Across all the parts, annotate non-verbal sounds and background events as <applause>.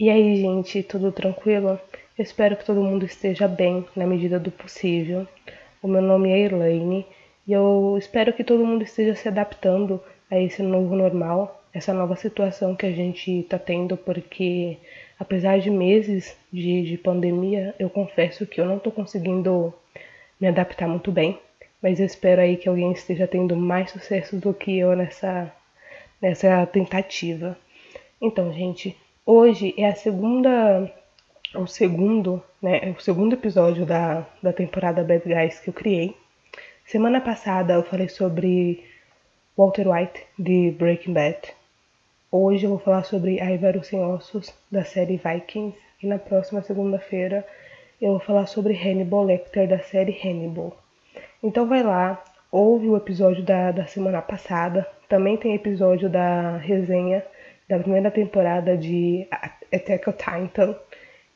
E aí, gente, tudo tranquilo? Eu espero que todo mundo esteja bem na medida do possível. O meu nome é Elaine e eu espero que todo mundo esteja se adaptando a esse novo normal, essa nova situação que a gente está tendo, porque apesar de meses de, de pandemia, eu confesso que eu não estou conseguindo me adaptar muito bem, mas eu espero aí que alguém esteja tendo mais sucesso do que eu nessa, nessa tentativa. Então, gente, hoje é a segunda, o segundo, né, o segundo episódio da, da temporada Bad Guys que eu criei. Semana passada eu falei sobre Walter White de Breaking Bad. Hoje eu vou falar sobre Ivar Sem Ossos da série Vikings e na próxima segunda-feira eu vou falar sobre Hannibal Lecter da série Hannibal. Então vai lá, ouve o episódio da, da semana passada, também tem episódio da resenha da primeira temporada de Attack on Titan.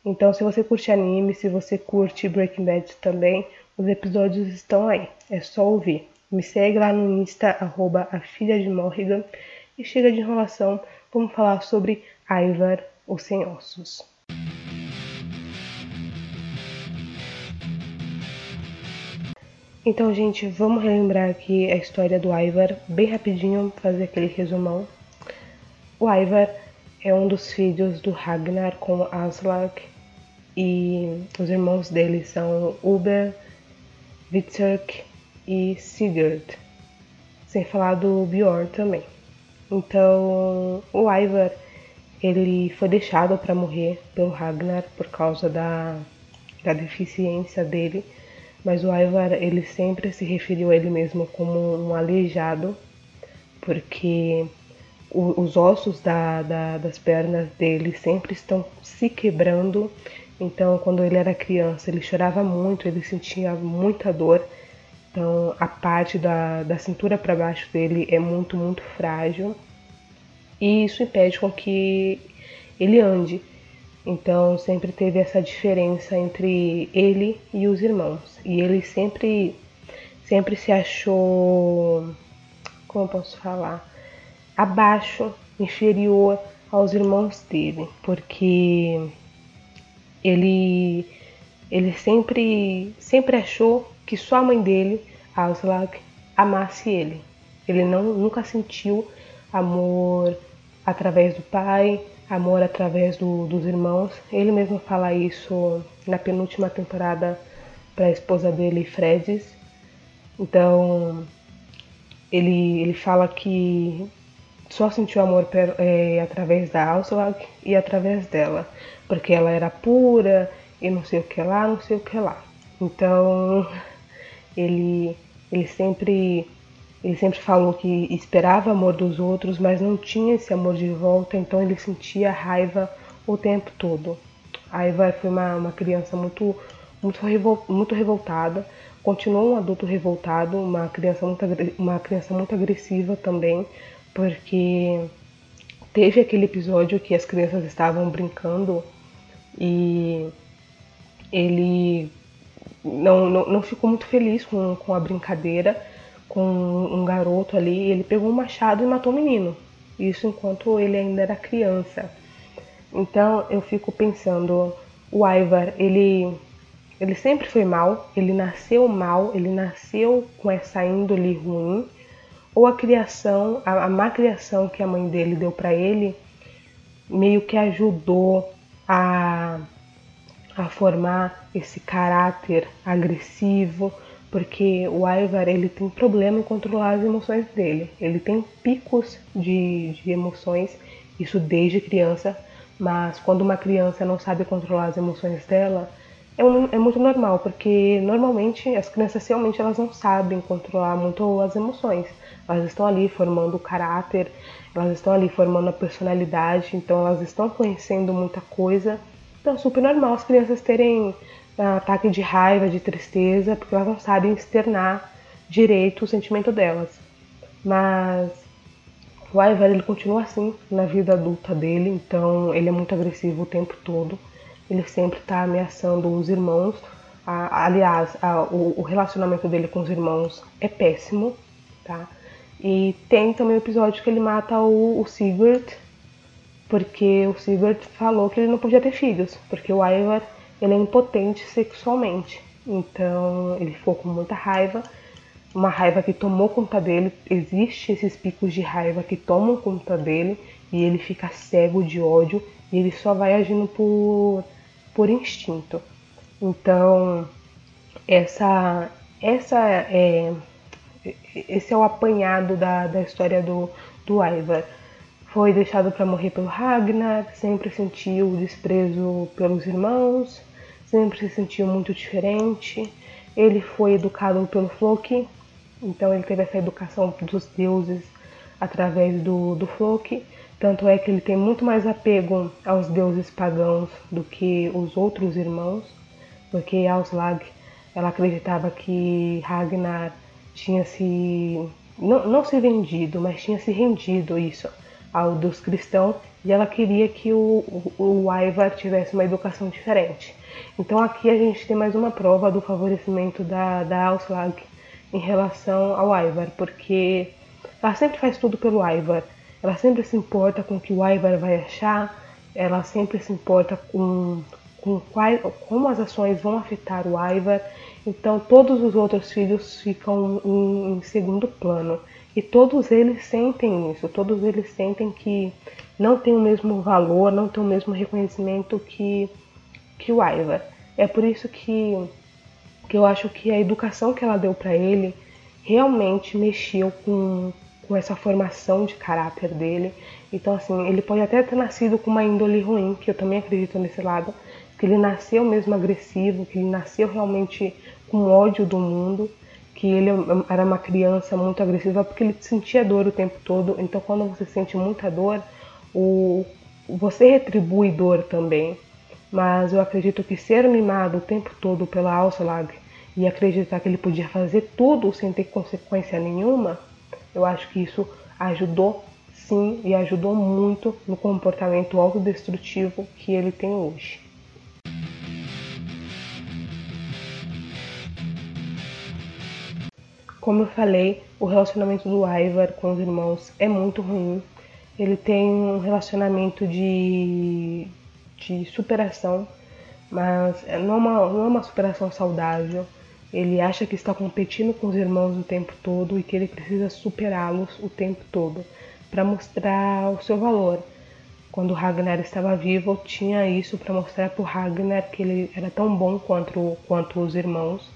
Então, se você curte anime, se você curte Breaking Bad também, os episódios estão aí. É só ouvir. Me segue lá no Insta, arroba a filha de Morrigan. E chega de enrolação, vamos falar sobre Ivar, o Sem Ossos. Então, gente, vamos relembrar aqui a história do Ivar, bem rapidinho, fazer aquele resumão. O Ivar é um dos filhos do Ragnar com Aslak e os irmãos dele são Uber, Vitzerk e Sigurd, sem falar do Bjorn também. Então, o Ivar ele foi deixado para morrer pelo Ragnar por causa da, da deficiência dele mas o Ivar ele sempre se referiu a ele mesmo como um aleijado, porque os ossos da, da, das pernas dele sempre estão se quebrando. Então, quando ele era criança, ele chorava muito, ele sentia muita dor. Então, a parte da, da cintura para baixo dele é muito, muito frágil. E isso impede com que ele ande. Então sempre teve essa diferença entre ele e os irmãos. E ele sempre sempre se achou como posso falar, abaixo, inferior aos irmãos dele, porque ele ele sempre sempre achou que só a mãe dele, Aslak, amasse ele. Ele não nunca sentiu amor através do pai, amor através do, dos irmãos. Ele mesmo fala isso na penúltima temporada para a esposa dele, Fredis. Então, ele, ele fala que só sentiu amor per, é, através da Auslag e através dela, porque ela era pura e não sei o que lá, não sei o que lá. Então, ele, ele sempre ele sempre falou que esperava amor dos outros, mas não tinha esse amor de volta, então ele sentia raiva o tempo todo. A Eva foi uma, uma criança muito, muito, revol, muito revoltada, continuou um adulto revoltado, uma criança, muito, uma criança muito agressiva também, porque teve aquele episódio que as crianças estavam brincando e ele não, não, não ficou muito feliz com, com a brincadeira com um garoto ali, ele pegou um machado e matou o menino. Isso enquanto ele ainda era criança. Então eu fico pensando, o Ivar, ele ele sempre foi mal, ele nasceu mal, ele nasceu com essa índole ruim, ou a criação, a, a má criação que a mãe dele deu para ele, meio que ajudou a, a formar esse caráter agressivo, porque o Ivar ele tem problema em controlar as emoções dele. Ele tem picos de, de emoções, isso desde criança, mas quando uma criança não sabe controlar as emoções dela, é, é, muito normal, porque normalmente as crianças realmente elas não sabem controlar muito as emoções. Elas estão ali formando o caráter, elas estão ali formando a personalidade, então elas estão conhecendo muita coisa. Então é super normal as crianças terem ataque de raiva, de tristeza, porque elas não sabem externar direito o sentimento delas. Mas o Ivar ele continua assim na vida adulta dele, então ele é muito agressivo o tempo todo. Ele sempre está ameaçando os irmãos. aliás, o, o, relacionamento dele com os irmãos é péssimo, tá? E tem também o episódio que ele mata o, o Sigurd, porque o Sigurd falou que ele não podia ter filhos, porque o Ivar ele é impotente sexualmente. Então ele ficou com muita raiva, uma raiva que tomou conta dele. Existe esses picos de raiva que tomam conta dele e ele fica cego de ódio e ele só vai agindo por, por instinto. Então essa essa é esse é o apanhado da, da história do, do Ivar. Foi deixado para morrer pelo Ragnar, sempre sentiu desprezo pelos irmãos, sempre se sentiu muito diferente. Ele foi educado pelo Floki, então ele teve essa educação dos deuses através do, do Floki. Tanto é que ele tem muito mais apego aos deuses pagãos do que os outros irmãos, porque Auslag ela acreditava que Ragnar tinha se não, não se vendido, mas tinha se rendido isso ao dos cristãos e ela queria que o, o, o Ivar tivesse uma educação diferente. Então aqui a gente tem mais uma prova do favorecimento da, da Auslag em relação ao Ivar, porque ela sempre faz tudo pelo Ivar, ela sempre se importa com o que o Ivar vai achar, ela sempre se importa com, com quais, como as ações vão afetar o Ivar, então todos os outros filhos ficam em, em segundo plano. E todos eles sentem isso, todos eles sentem que não tem o mesmo valor, não tem o mesmo reconhecimento que, que o Ivar. É por isso que, que eu acho que a educação que ela deu para ele realmente mexeu com, com essa formação de caráter dele. Então, assim, ele pode até ter nascido com uma índole ruim, que eu também acredito nesse lado, que ele nasceu mesmo agressivo, que ele nasceu realmente com ódio do mundo, que ele era uma criança muito agressiva porque ele sentia dor o tempo todo. Então, quando você sente muita dor, o, você retribui dor também. Mas eu acredito que ser mimado o tempo todo pela Auslag e acreditar que ele podia fazer tudo sem ter consequência nenhuma, eu acho que isso ajudou sim e ajudou muito no comportamento autodestrutivo que ele tem hoje. Como eu falei, o relacionamento do Ivar com os irmãos é muito ruim. Ele tem um relacionamento de, de superação, mas não é, uma, não é uma superação saudável. Ele acha que está competindo com os irmãos o tempo todo e que ele precisa superá-los o tempo todo para mostrar o seu valor. Quando Ragnar estava vivo, tinha isso para mostrar para o Ragnar que ele era tão bom quanto, quanto os irmãos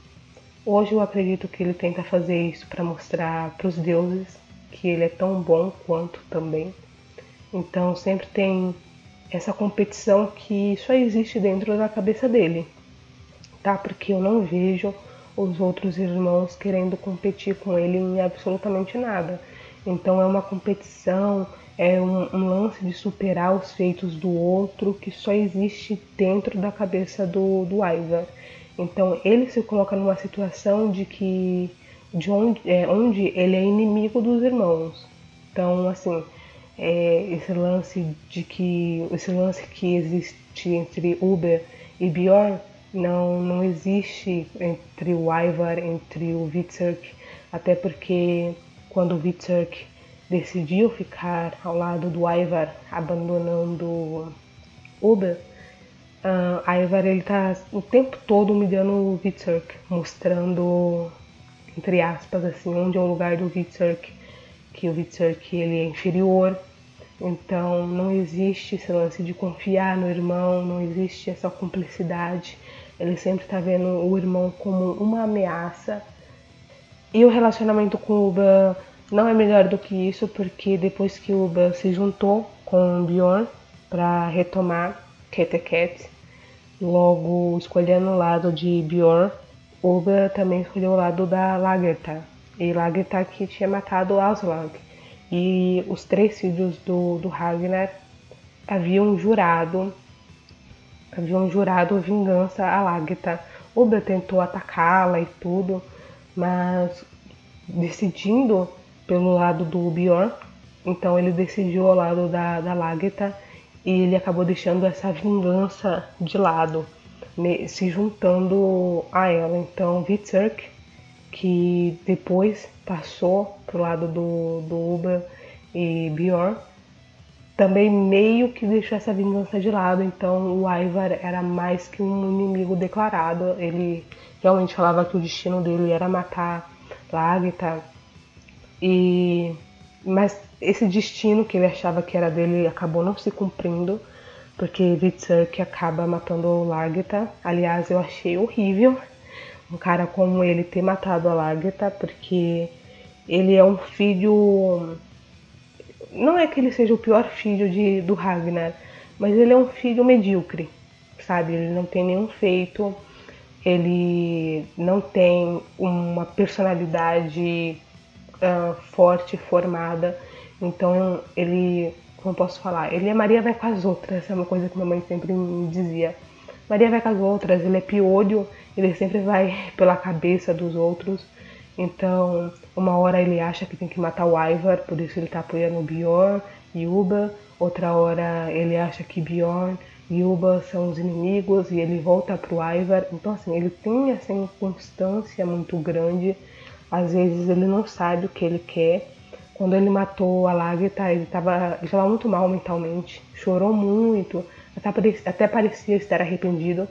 Hoje eu acredito que ele tenta fazer isso para mostrar para os deuses que ele é tão bom quanto também. Então sempre tem essa competição que só existe dentro da cabeça dele, tá? Porque eu não vejo os outros irmãos querendo competir com ele em absolutamente nada. Então é uma competição, é um, um, lance de superar os feitos do outro que só existe dentro da cabeça do, do Ivar. Então ele se coloca numa situação de que de onde, é, onde ele é inimigo dos irmãos. Então assim é, esse lance de que esse lance que existe entre Uber e Bjorn não não existe entre o Ivar entre o Vitzerk até porque quando o Vitzerk decidiu ficar ao lado do Ivar abandonando Uber Uh, a Ivar ele tá o tempo todo humilhando o Vitzerk, mostrando, entre aspas, assim, onde é o lugar do Vitzerk, que o Vitzerk ele é inferior. Então não existe esse lance de confiar no irmão, não existe essa cumplicidade. Ele sempre está vendo o irmão como uma ameaça. E o relacionamento com o Uba não é melhor do que isso, porque depois que o Uba se juntou com o Bjorn para retomar Keteket, logo escolhendo o lado de Bjorn, Uber também escolheu o lado da Lagertha, e Lagertha que tinha matado Aslak. E os três filhos do, do Ragnar haviam jurado haviam jurado vingança a Lagertha. Uber tentou atacá-la e tudo, mas decidindo pelo lado do Bjorn, então ele decidiu ao lado da, da Lagertha e ele acabou deixando essa vingança de lado, se juntando a ela. Então, Vitzerk, que depois passou pro lado do, do Uber e Bjorn, também meio que deixou essa vingança de lado. Então o Ivar era mais que um inimigo declarado. Ele realmente falava que o destino dele era matar Lagita. E mas esse destino que ele achava que era dele acabou não se cumprindo, porque Vitsurk acaba matando o. Aliás, eu achei horrível um cara como ele ter matado a Lagita, porque ele é um filho não é que ele seja o pior filho de, do Ragnar, mas ele é um filho medíocre, sabe? Ele não tem nenhum feito, ele não tem uma personalidade uh, forte, formada. Então ele, como posso falar, ele é Maria vai com as outras, é uma coisa que minha mãe sempre me dizia. Maria vai com as outras, ele é piolho, ele sempre vai <laughs> pela cabeça dos outros. Então, uma hora ele acha que tem que matar o Ivar, por isso ele tá apoiando o Bjorn e Uba. Outra hora ele acha que Bjorn e Uba são os inimigos e ele volta pro Ivar. Então, assim, ele tem essa inconstância muito grande. Às vezes ele não sabe o que ele quer. Quando ele matou a Lagertha, ele estava ele tava muito mal mentalmente, chorou muito, até parecia, até parecia estar arrependido.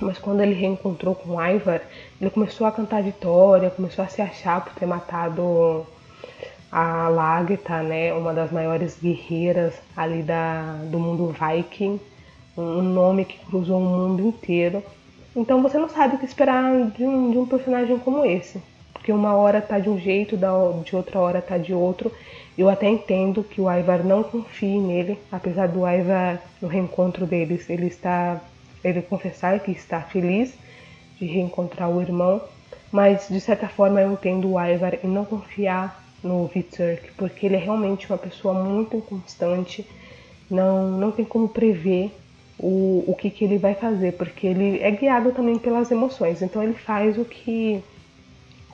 Mas quando ele reencontrou com o Ivar, ele começou a cantar vitória, começou a se achar por ter matado a Lagertha, né, uma das maiores guerreiras ali da, do mundo Viking, um nome que cruzou o mundo inteiro. Então você não sabe o que esperar de um, de um personagem como esse, porque uma hora tá de um jeito, de outra hora tá de outro. Eu até entendo que o Ivar não confie nele, apesar do Ivar no reencontro deles, ele está ele confessar que está feliz de reencontrar o irmão, mas de certa forma eu entendo o Ivar em não confiar no Vitzurk, porque ele é realmente uma pessoa muito inconstante, não, não tem como prever o, o que, que ele vai fazer, porque ele é guiado também pelas emoções, então ele faz o que,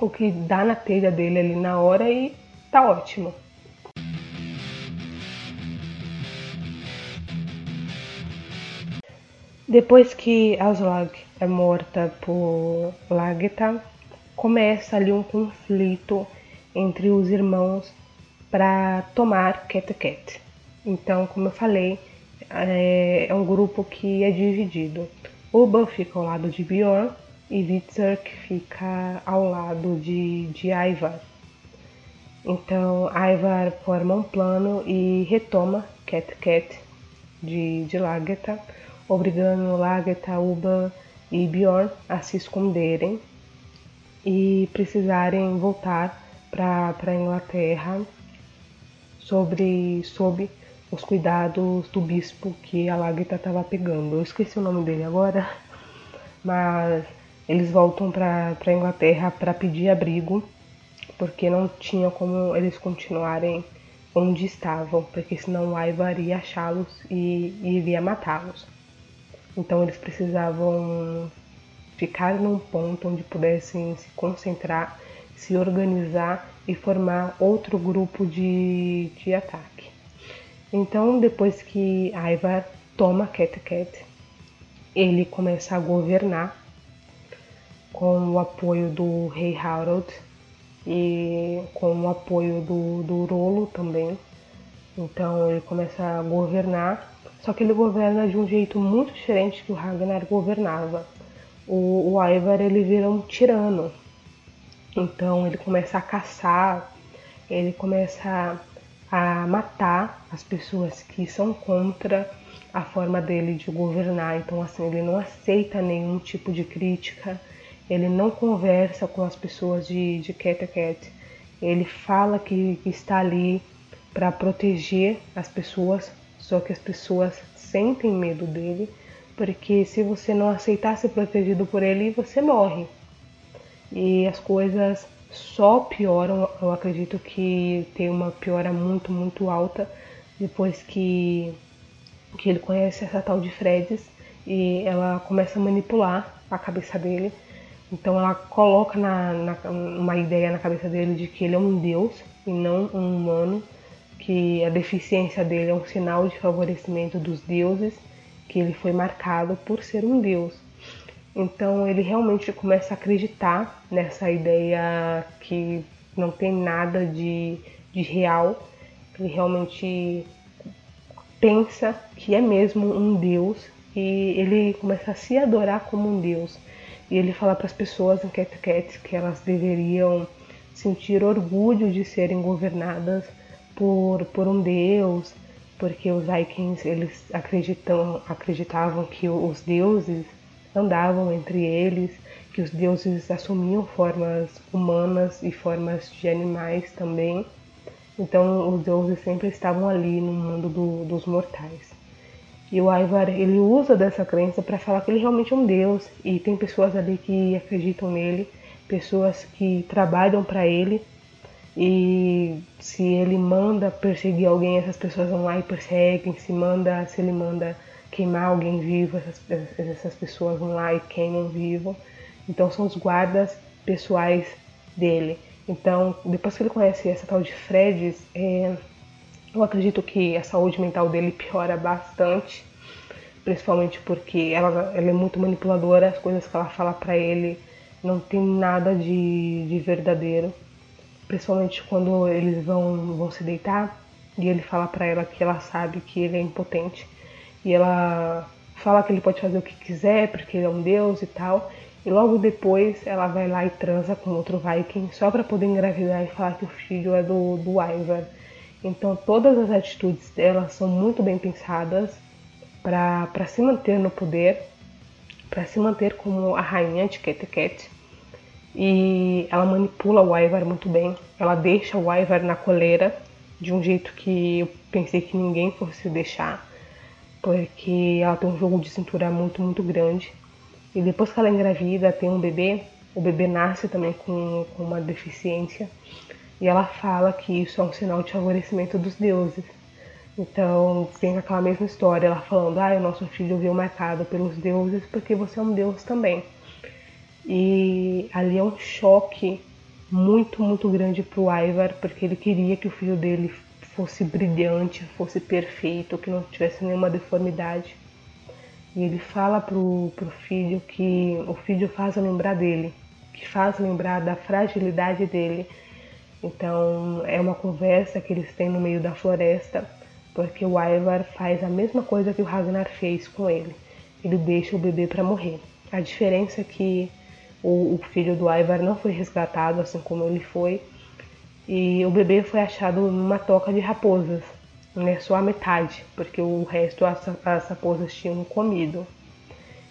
o que dá na telha dele ali na hora e tá ótimo. Depois que Aslog é morta por Lageta, começa ali um conflito entre os irmãos para tomar Ket Então, como eu falei, é, é um grupo que é dividido. Uba fica ao lado de Bjorn e Vitzerk fica ao lado de, de Ivar. Então, Ivar forma um plano e retoma Ket de, de Lageta obrigando Lagertha, Uba e Bjorn a se esconderem e precisarem voltar para a Inglaterra sobre, sob os cuidados do bispo que a Lagertha estava pegando. Eu esqueci o nome dele agora, <laughs> mas eles voltam para a Inglaterra para pedir abrigo, porque não tinha como eles continuarem onde estavam, porque senão o Ivar ia achá-los e, e iria matá-los. Então eles precisavam ficar num ponto onde pudessem se concentrar, se organizar e formar outro grupo de, de ataque. Então, depois que Ivar toma Ket ele começa a governar com o apoio do rei Harold e com o apoio do, do Rolo também. Então ele começa a governar só que ele governa de um jeito muito diferente que o Ragnar governava. O, o Ivar ele vira um tirano. Então ele começa a caçar, ele começa a, matar as pessoas que são contra a forma dele de governar. Então assim, ele não aceita nenhum tipo de crítica, ele não conversa com as pessoas de, de Ket Ele fala que, que está ali para proteger as pessoas, só que as pessoas sentem medo dele, porque se você não aceitar ser protegido por ele, você morre. E as coisas só pioram, eu acredito que tem uma piora muito, muito alta depois que, que ele conhece essa tal de Fredes e ela começa a manipular a cabeça dele. Então ela coloca na, na, uma ideia na cabeça dele de que ele é um deus e não um humano que a deficiência dele é um sinal de favorecimento dos deuses, que ele foi marcado por ser um deus. Então ele realmente começa a acreditar nessa ideia que não tem nada de, de real. Ele realmente pensa que é mesmo um deus e ele começa a se adorar como um deus. E ele fala para as pessoas em Cat que elas deveriam sentir orgulho de serem governadas por, por um deus, porque os Vikings eles acreditam, acreditavam que os deuses andavam entre eles, que os deuses assumiam formas humanas e formas de animais também. Então os deuses sempre estavam ali no mundo do, dos mortais. E o Ivar ele usa dessa crença para falar que ele realmente é um deus e tem pessoas ali que acreditam nele, pessoas que trabalham para ele e se ele manda perseguir alguém, essas pessoas vão lá e perseguem. Se manda, se ele manda queimar alguém vivo, essas, essas pessoas vão lá e queimam vivo. Então são os guardas pessoais dele. Então, depois que ele conhece essa tal de Fred, é, eu acredito que a saúde mental dele piora bastante, principalmente porque ela, ela é muito manipuladora, as coisas que ela fala para ele não tem nada de, de verdadeiro, principalmente quando eles vão, vão se deitar e ele fala para ela que ela sabe que ele é impotente e ela fala que ele pode fazer o que quiser porque ele é um deus e tal. E logo depois ela vai lá e transa com outro Viking só para poder engravidar e falar que o filho é do, do Ivar. Então todas as atitudes dela são muito bem pensadas para se manter no poder, para se manter como a rainha de Ket E ela manipula o Ivar muito bem. Ela deixa o Ivar na coleira de um jeito que eu pensei que ninguém fosse deixar, porque ela tem um jogo de cintura muito, muito grande. E depois que ela engravida, tem um bebê, o bebê nasce também com, com uma deficiência. E ela fala que isso é um sinal de favorecimento dos deuses. Então tem aquela mesma história, ela falando, ah, o nosso filho veio marcado pelos deuses porque você é um deus também. E ali é um choque muito, muito grande para o Ivar, porque ele queria que o filho dele fosse brilhante, fosse perfeito, que não tivesse nenhuma deformidade. E ele fala pro, pro filho que o filho faz lembrar dele, que faz lembrar da fragilidade dele. Então é uma conversa que eles têm no meio da floresta, porque o Ivar faz a mesma coisa que o Ragnar fez com ele. Ele deixa o bebê para morrer. A diferença é que o, o filho do Ivar não foi resgatado assim como ele foi, e o bebê foi achado numa toca de raposas né, só a metade, porque o resto as, as raposas tinham comido.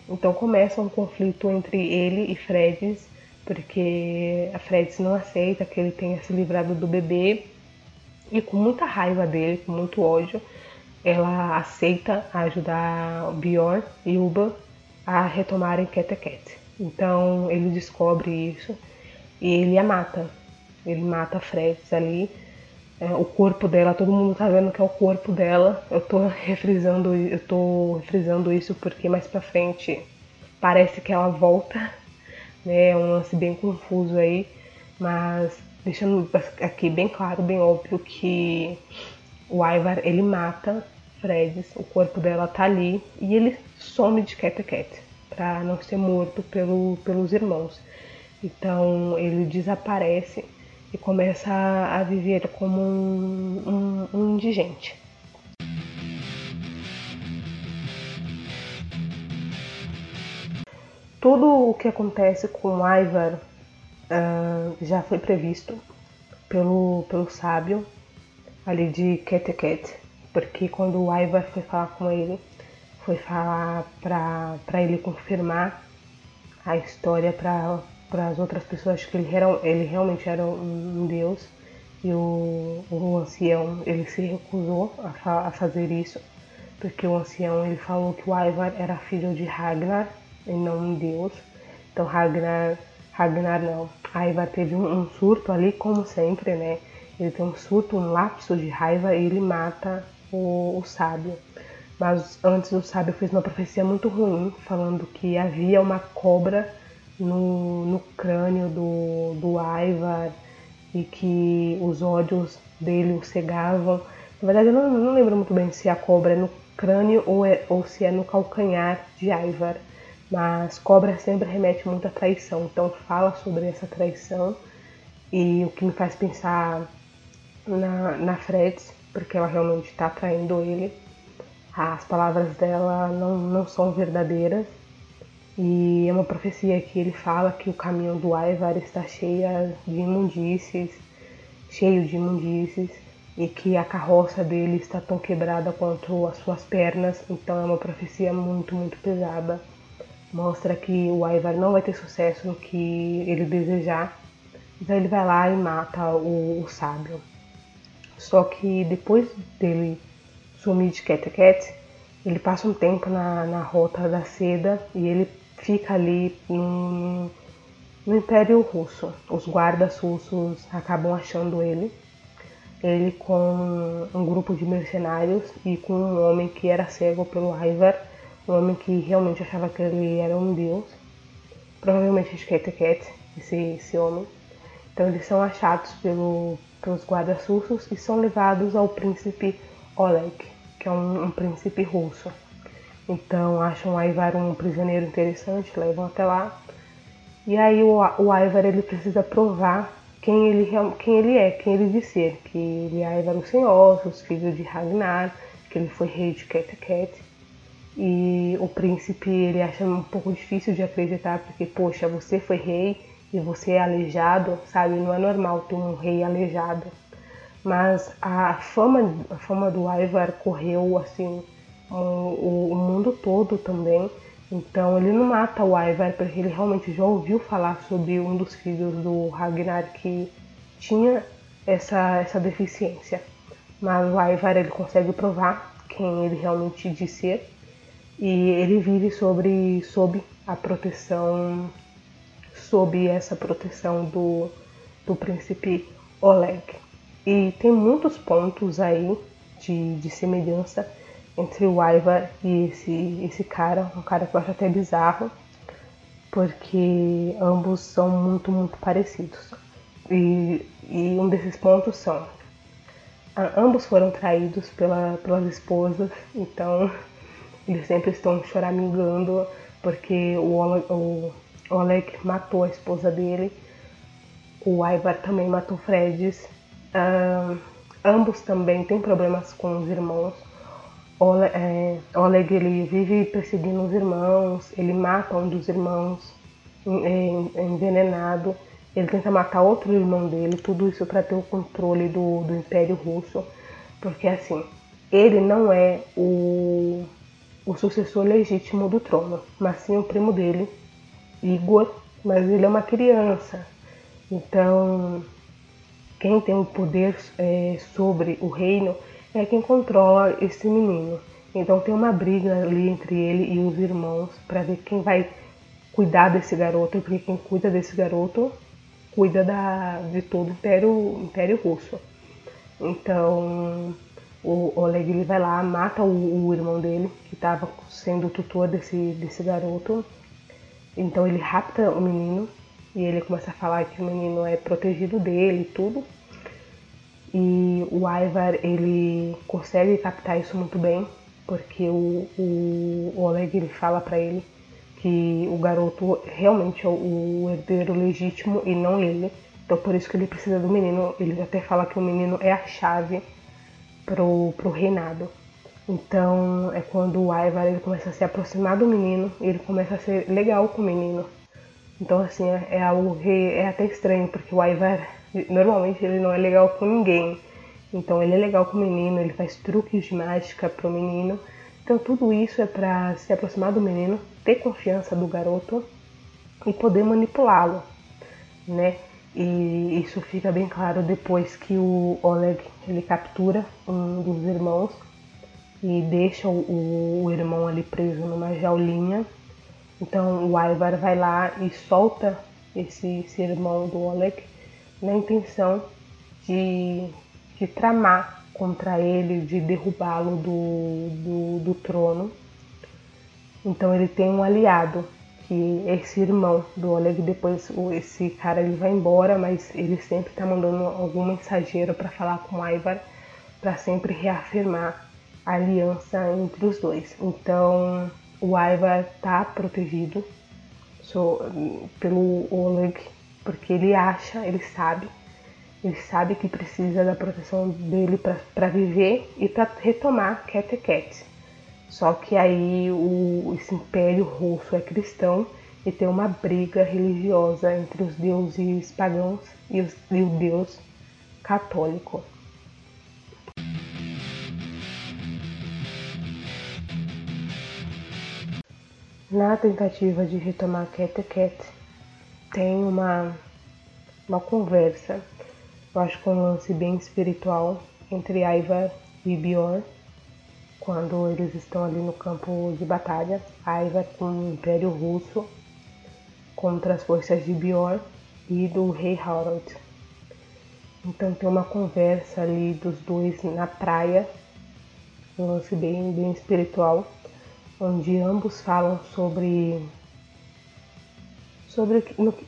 Então começa um conflito entre ele e Fredes, porque a Fredes não aceita que ele tenha se livrado do bebê e com muita raiva dele, com muito ódio, ela aceita ajudar Bjorn e Uba a retomarem Keteket. Então ele descobre isso e ele a mata. Ele mata a Fredes ali é, o corpo dela, todo mundo tá vendo que é o corpo dela. Eu tô refrisando, eu tô refrisando isso porque mais pra frente parece que ela volta, <laughs> né? É um lance bem confuso aí, mas deixando aqui bem claro, bem óbvio que o Ivar ele mata Fredes, o corpo dela tá ali e ele some de Cat Cat para não ser morto pelo, pelos irmãos. Então ele desaparece e começa a viver como um, um, um indigente. Tudo o que acontece com Ivar uh, já foi previsto pelo, pelo sábio ali de Keteket, porque quando o Ivar foi falar com ele, foi falar para ele confirmar a história para as outras pessoas que ele, era, ele realmente era um, deus. E o, o ancião ele se recusou a, fa a, fazer isso porque o ancião ele falou que o Ivar era filho de Ragnar e não um deus. Então Ragnar Ragnar não. Ivar teve um, um surto ali como sempre né? Ele tem um surto um lapso de raiva e ele mata o, o sábio mas antes o sábio fez uma profecia muito ruim falando que havia uma cobra no, no crânio do, do Ivar e que os ódios dele o cegavam. Na verdade, eu não, não lembro muito bem se a cobra é no crânio ou, é, ou se é no calcanhar de Ivar, mas cobra sempre remete muito à traição, então fala sobre essa traição e o que me faz pensar na, na Freds, porque ela realmente está traindo ele. As palavras dela não, não são verdadeiras. E é uma profecia que ele fala que o caminho do Ivar está cheio de imundícies, cheio de imundícies, e que a carroça dele está tão quebrada quanto as suas pernas. Então é uma profecia muito, muito pesada. Mostra que o Ivar não vai ter sucesso no que ele desejar. Então ele vai lá e mata o, o sábio. Só que depois dele sumir de Cat ele passa um tempo na, na rota da seda e ele fica ali no, no Império Russo. Os guardas russos acabam achando ele. Ele com um grupo de mercenários e com um homem que era cego pelo Ivar, um homem que realmente achava que ele era um deus. Provavelmente de Cat, esse, esse homem. Então eles são achados pelo, pelos guardas russos e são levados ao príncipe Oleg que é um, um príncipe russo. Então acham o Ivar um prisioneiro interessante, levam até lá. E aí o, o Ivar ele precisa provar quem ele, quem ele é, quem ele diz ser. Que ele é Ivar o Sem Ossos, filho de Ragnar, que ele foi rei de Ket E o príncipe ele acha um pouco difícil de acreditar, porque, poxa, você foi rei e você é aleijado, sabe? Não é normal ter um rei aleijado mas a fama, a fama do Ivar correu assim o, o mundo todo também. Então ele não mata o Ivar porque ele realmente já ouviu falar sobre um dos filhos do Ragnar que tinha essa, essa deficiência. Mas o Ivar ele consegue provar quem ele realmente diz ser e ele vive sobre sob a proteção sob essa proteção do, do príncipe Oleg. E tem muitos pontos aí de, de semelhança entre o Ivar e esse, esse cara, um cara que eu acho até bizarro, porque ambos são muito, muito parecidos. E, e um desses pontos são: ambos foram traídos pela, pelas esposas, então <laughs> eles sempre estão choramingando porque o Oleg, o Oleg matou a esposa dele, o Ivar também matou Fredis Uh, ambos também têm problemas com os irmãos. Oleg, é, ele vive perseguindo os irmãos, ele mata um dos irmãos envenenado, ele tenta matar outro irmão dele, tudo isso para ter o controle do, do Império Russo, porque assim, ele não é o, o sucessor legítimo do trono, mas sim o primo dele, Igor, mas ele é uma criança, então quem tem o poder é, sobre o reino é quem controla esse menino. Então tem uma briga ali entre ele e os irmãos para ver quem vai cuidar desse garoto, porque quem cuida desse garoto cuida da, de todo o Império, Império Russo. Então o Oleg ele vai lá, mata o, o irmão dele, que estava sendo o tutor desse, desse garoto. Então ele rapta o menino e ele começa a falar que o menino é protegido dele e tudo. E o Ivar ele consegue captar isso muito bem, porque o, o, Oleg ele fala para ele que o garoto realmente é o herdeiro legítimo e não ele. Então por isso que ele precisa do menino. Ele até fala que o menino é a chave pro, pro reinado. Então é quando o Ivar ele começa a se aproximar do menino, ele começa a ser legal com o menino. Então, assim, é, é algo que é até estranho, porque o Ivar, normalmente, ele não é legal com ninguém. Então, ele é legal com o menino, ele faz truques de mágica pro menino. Então, tudo isso é para se aproximar do menino, ter confiança do garoto e poder manipulá-lo, né? E isso fica bem claro depois que o Oleg ele captura um dos irmãos e deixa o, o irmão ali preso numa jaulinha então o Ivar vai lá e solta esse, esse irmão do Oleg na intenção de, de tramar contra ele, de derrubá-lo do, do, do trono. Então ele tem um aliado, que é esse irmão do Oleg. Depois esse cara ele vai embora, mas ele sempre está mandando algum mensageiro para falar com o Ivar, para sempre reafirmar a aliança entre os dois. Então o Ivar tá protegido so, pelo Oleg, porque ele acha, ele sabe, ele sabe que precisa da proteção dele para viver e para retomar Cat Cat. Só que aí o, esse império russo é cristão e tem uma briga religiosa entre os deuses pagãos e, os, e o deus católico. Na tentativa de retomar Cat Cat, tem uma, uma conversa, eu acho que um lance bem espiritual, entre Ivar e Bjorn, quando eles estão ali no campo de batalha. Ivar com o Império Russo contra as forças de Bjorn e do rei Harald. Então tem uma conversa ali dos dois na praia, um lance bem, bem espiritual onde ambos falam sobre sobre,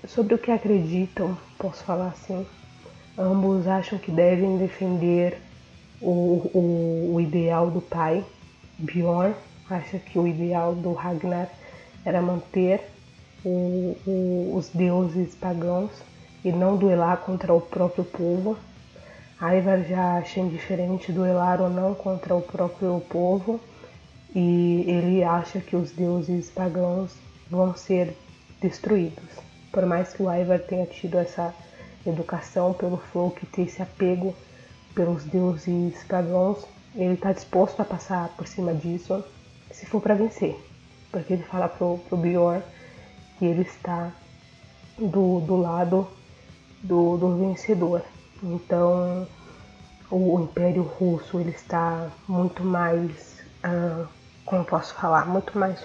sobre o que acreditam, posso falar assim. Ambos acham que devem defender o, o, o ideal do pai. Bjorn acha que o ideal do Ragnar era manter o, o, os deuses pagãos e não duelar contra o próprio povo. Ivar já acha indiferente duelar ou não contra o próprio povo e ele acha que os deuses pagãos vão ser destruídos. Por mais que o Ivar tenha tido essa educação pelo Floki, ter esse apego pelos deuses pagãos, ele está disposto a passar por cima disso se for para vencer. Porque ele fala pro, pro Bjorn que ele está do, do lado do, do vencedor. Então o Império Russo ele está muito mais uh, como posso falar, muito mais,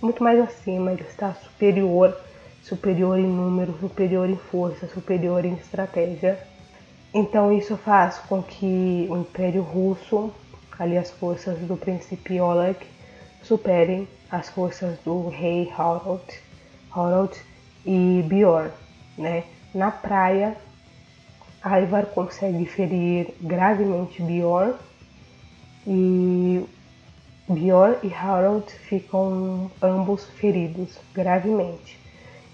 muito mais acima, ele está superior, superior em número, superior em força, superior em estratégia. Então isso faz com que o Império Russo, ali as forças do príncipe Oleg, superem as forças do rei Harald, Harald e Bjorn, né? Na praia, Ivar consegue ferir gravemente Bjorn e Bjorn e Harold ficam ambos feridos gravemente.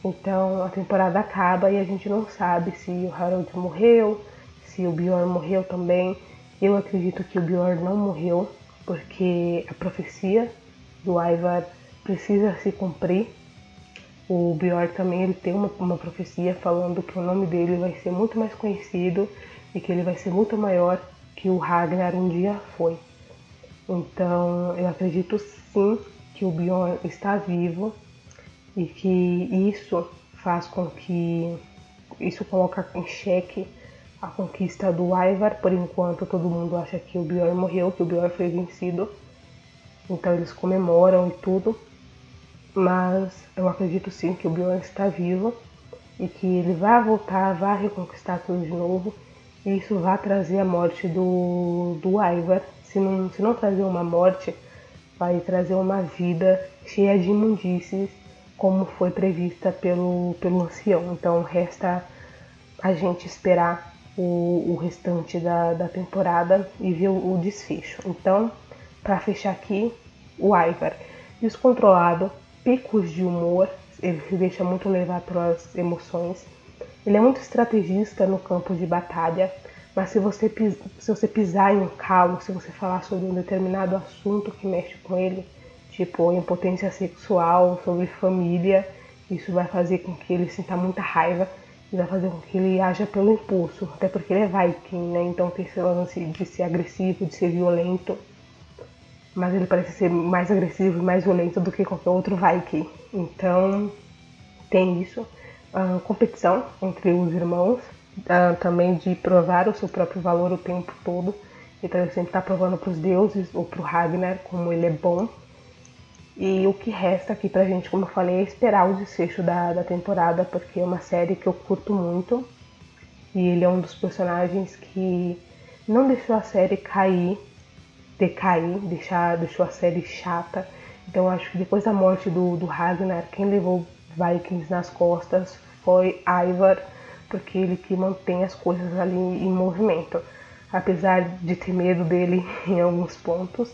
Então a temporada acaba e a gente não sabe se o Harold morreu, se o Bjorn morreu também. Eu acredito que o Bjorn não morreu, porque a profecia do Ivar precisa se cumprir. O Bjorn também ele tem uma, uma profecia falando que o nome dele vai ser muito mais conhecido e que ele vai ser muito maior que o Ragnar um dia foi. Então eu acredito sim que o Bjorn está vivo e que isso faz com que isso coloca em xeque a conquista do Ivar. Por enquanto todo mundo acha que o Bjorn morreu, que o Bjorn foi vencido. Então eles comemoram e tudo. Mas eu acredito sim que o Bjorn está vivo e que ele vai voltar, vai reconquistar tudo de novo. E isso vai trazer a morte do, do Ivar se não, se não trazer uma morte, vai trazer uma vida cheia de imundícies, como foi prevista pelo, pelo ancião. Então resta a gente esperar o, o restante da, da temporada e ver o, o desfecho. Então, para fechar aqui, o Ivar, descontrolado, picos de humor, ele se deixa muito levar pelas emoções. Ele é muito estrategista no campo de batalha, mas se você, se você pisar em um calo, se você falar sobre um determinado assunto que mexe com ele, tipo impotência sexual, sobre família, isso vai fazer com que ele sinta muita raiva e vai fazer com que ele haja pelo impulso, até porque ele é Viking, né? Então tem esse lance de ser agressivo, de ser violento. Mas ele parece ser mais agressivo e mais violento do que qualquer outro Viking. Então tem isso. Uh, competição entre os irmãos, uh, também de provar o seu próprio valor o tempo todo. Então ele sempre está provando para os deuses ou para o Ragnar como ele é bom. E o que resta aqui pra gente, como eu falei, é esperar o desfecho da, da temporada, porque é uma série que eu curto muito. E ele é um dos personagens que não deixou a série cair, decair, deixar, deixou a série chata. Então acho que depois da morte do, do Ragnar, quem levou Vikings nas costas foi Ivar porque ele que mantém as coisas ali em movimento. Apesar de ter medo dele <laughs> em alguns pontos,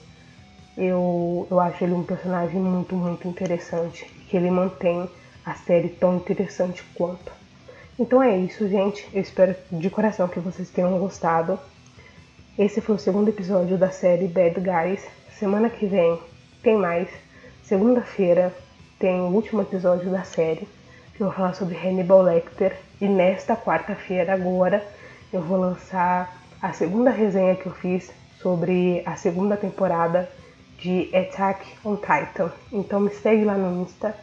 eu, eu acho ele um personagem muito, muito interessante, que ele mantém a série tão interessante quanto. Então é isso, gente. Eu espero de coração que vocês tenham gostado. Esse foi o segundo episódio da série Bad Guys. Semana que vem tem mais. Segunda-feira tem o último episódio da série, eu vou falar sobre Hannibal Lecter. E nesta quarta-feira, agora, eu vou lançar a segunda resenha que eu fiz sobre a segunda temporada de Attack on Titan. Então me segue lá no Insta,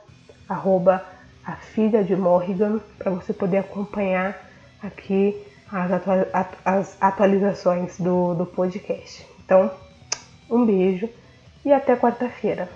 arroba a filha de Morrigan, para você poder acompanhar aqui as, atua as atualizações do, do podcast. Então, um beijo e até quarta-feira.